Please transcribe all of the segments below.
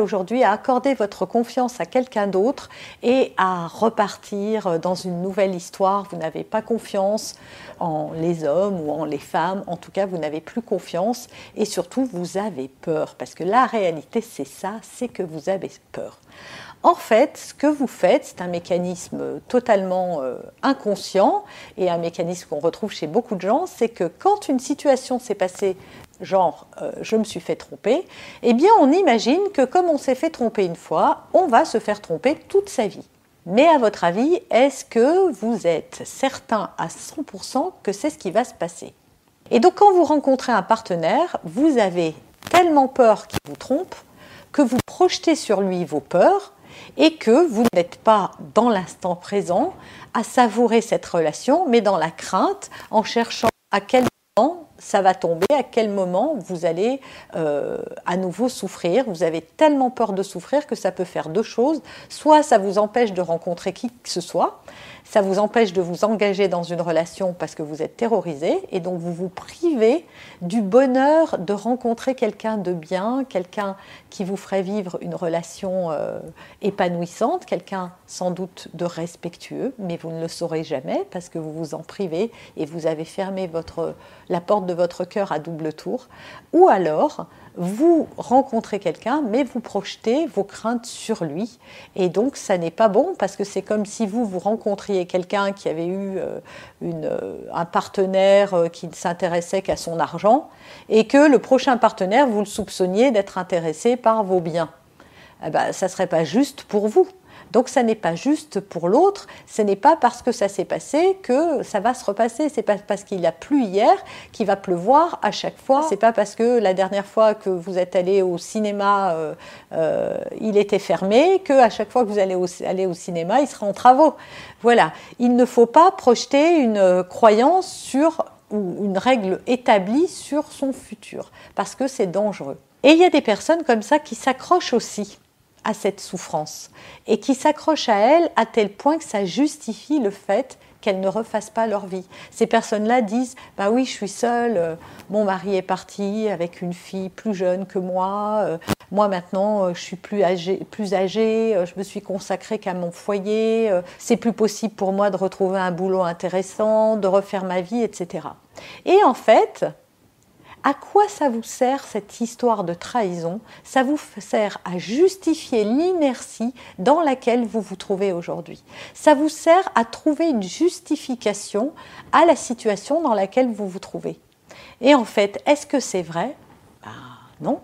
aujourd'hui à accorder votre confiance à quelqu'un d'autre et à repartir dans une nouvelle histoire. Vous n'avez pas confiance en les hommes ou en les femmes, en tout cas vous n'avez plus confiance et surtout vous avez peur, parce que la réalité c'est ça, c'est que vous avez peur. En fait, ce que vous faites, c'est un mécanisme totalement euh, inconscient et un mécanisme qu'on retrouve chez beaucoup de gens, c'est que quand une situation s'est passée, genre euh, je me suis fait tromper, eh bien on imagine que comme on s'est fait tromper une fois, on va se faire tromper toute sa vie. Mais à votre avis, est-ce que vous êtes certain à 100% que c'est ce qui va se passer? Et donc quand vous rencontrez un partenaire, vous avez tellement peur qu'il vous trompe que vous projetez sur lui vos peurs et que vous n'êtes pas dans l'instant présent à savourer cette relation, mais dans la crainte, en cherchant à quel moment ça va tomber, à quel moment vous allez euh, à nouveau souffrir. Vous avez tellement peur de souffrir que ça peut faire deux choses. Soit ça vous empêche de rencontrer qui que ce soit, ça vous empêche de vous engager dans une relation parce que vous êtes terrorisé et donc vous vous privez du bonheur de rencontrer quelqu'un de bien, quelqu'un qui vous ferait vivre une relation euh, épanouissante, quelqu'un sans doute de respectueux, mais vous ne le saurez jamais parce que vous vous en privez et vous avez fermé votre, la porte de votre cœur à double tour. Ou alors, vous rencontrez quelqu'un, mais vous projetez vos craintes sur lui. Et donc, ça n'est pas bon parce que c'est comme si vous, vous rencontriez quelqu'un qui avait eu euh, une, euh, un partenaire euh, qui ne s'intéressait qu'à son argent et que le prochain partenaire, vous le soupçonniez d'être intéressé par vos biens. Eh ben, ça ne serait pas juste pour vous. Donc ça n'est pas juste pour l'autre, ce n'est pas parce que ça s'est passé que ça va se repasser, c'est pas parce qu'il a plu hier qu'il va pleuvoir à chaque fois, c'est pas parce que la dernière fois que vous êtes allé au cinéma, euh, euh, il était fermé, que à chaque fois que vous allez aller au cinéma, il sera en travaux. Voilà, il ne faut pas projeter une croyance sur ou une règle établie sur son futur, parce que c'est dangereux. Et il y a des personnes comme ça qui s'accrochent aussi à cette souffrance et qui s'accrochent à elle à tel point que ça justifie le fait qu'elles ne refassent pas leur vie. Ces personnes-là disent Bah oui, je suis seule, euh, mon mari est parti avec une fille plus jeune que moi, euh, moi maintenant euh, je suis plus âgée, plus âgée je me suis consacrée qu'à mon foyer, c'est plus possible pour moi de retrouver un boulot intéressant, de refaire ma vie, etc. Et en fait, à quoi ça vous sert cette histoire de trahison? Ça vous sert à justifier l'inertie dans laquelle vous vous trouvez aujourd'hui. Ça vous sert à trouver une justification à la situation dans laquelle vous vous trouvez. Et en fait, est-ce que c'est vrai? Ben, Non.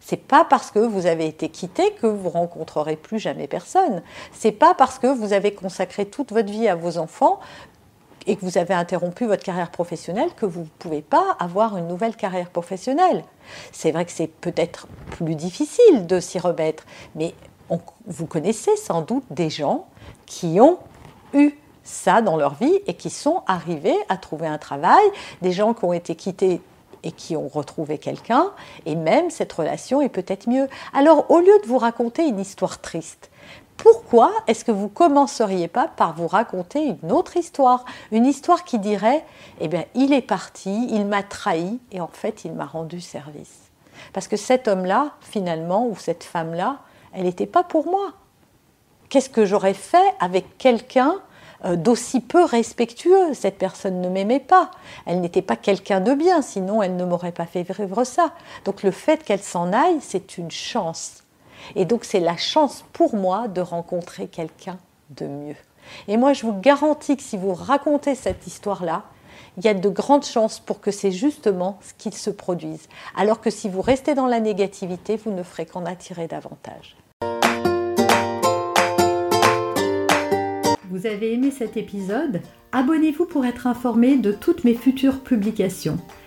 C'est pas parce que vous avez été quitté que vous rencontrerez plus jamais personne. C'est pas parce que vous avez consacré toute votre vie à vos enfants et que vous avez interrompu votre carrière professionnelle que vous ne pouvez pas avoir une nouvelle carrière professionnelle. C'est vrai que c'est peut-être plus difficile de s'y remettre, mais vous connaissez sans doute des gens qui ont eu ça dans leur vie et qui sont arrivés à trouver un travail, des gens qui ont été quittés et qui ont retrouvé quelqu'un, et même cette relation est peut-être mieux. Alors au lieu de vous raconter une histoire triste, pourquoi est-ce que vous commenceriez pas par vous raconter une autre histoire? Une histoire qui dirait, eh bien, il est parti, il m'a trahi et en fait, il m'a rendu service. Parce que cet homme-là, finalement, ou cette femme-là, elle n'était pas pour moi. Qu'est-ce que j'aurais fait avec quelqu'un euh, d'aussi peu respectueux? Cette personne ne m'aimait pas. Elle n'était pas quelqu'un de bien, sinon elle ne m'aurait pas fait vivre ça. Donc le fait qu'elle s'en aille, c'est une chance. Et donc c'est la chance pour moi de rencontrer quelqu'un de mieux. Et moi je vous garantis que si vous racontez cette histoire-là, il y a de grandes chances pour que c'est justement ce qu'il se produise. Alors que si vous restez dans la négativité, vous ne ferez qu'en attirer davantage. Vous avez aimé cet épisode? Abonnez-vous pour être informé de toutes mes futures publications.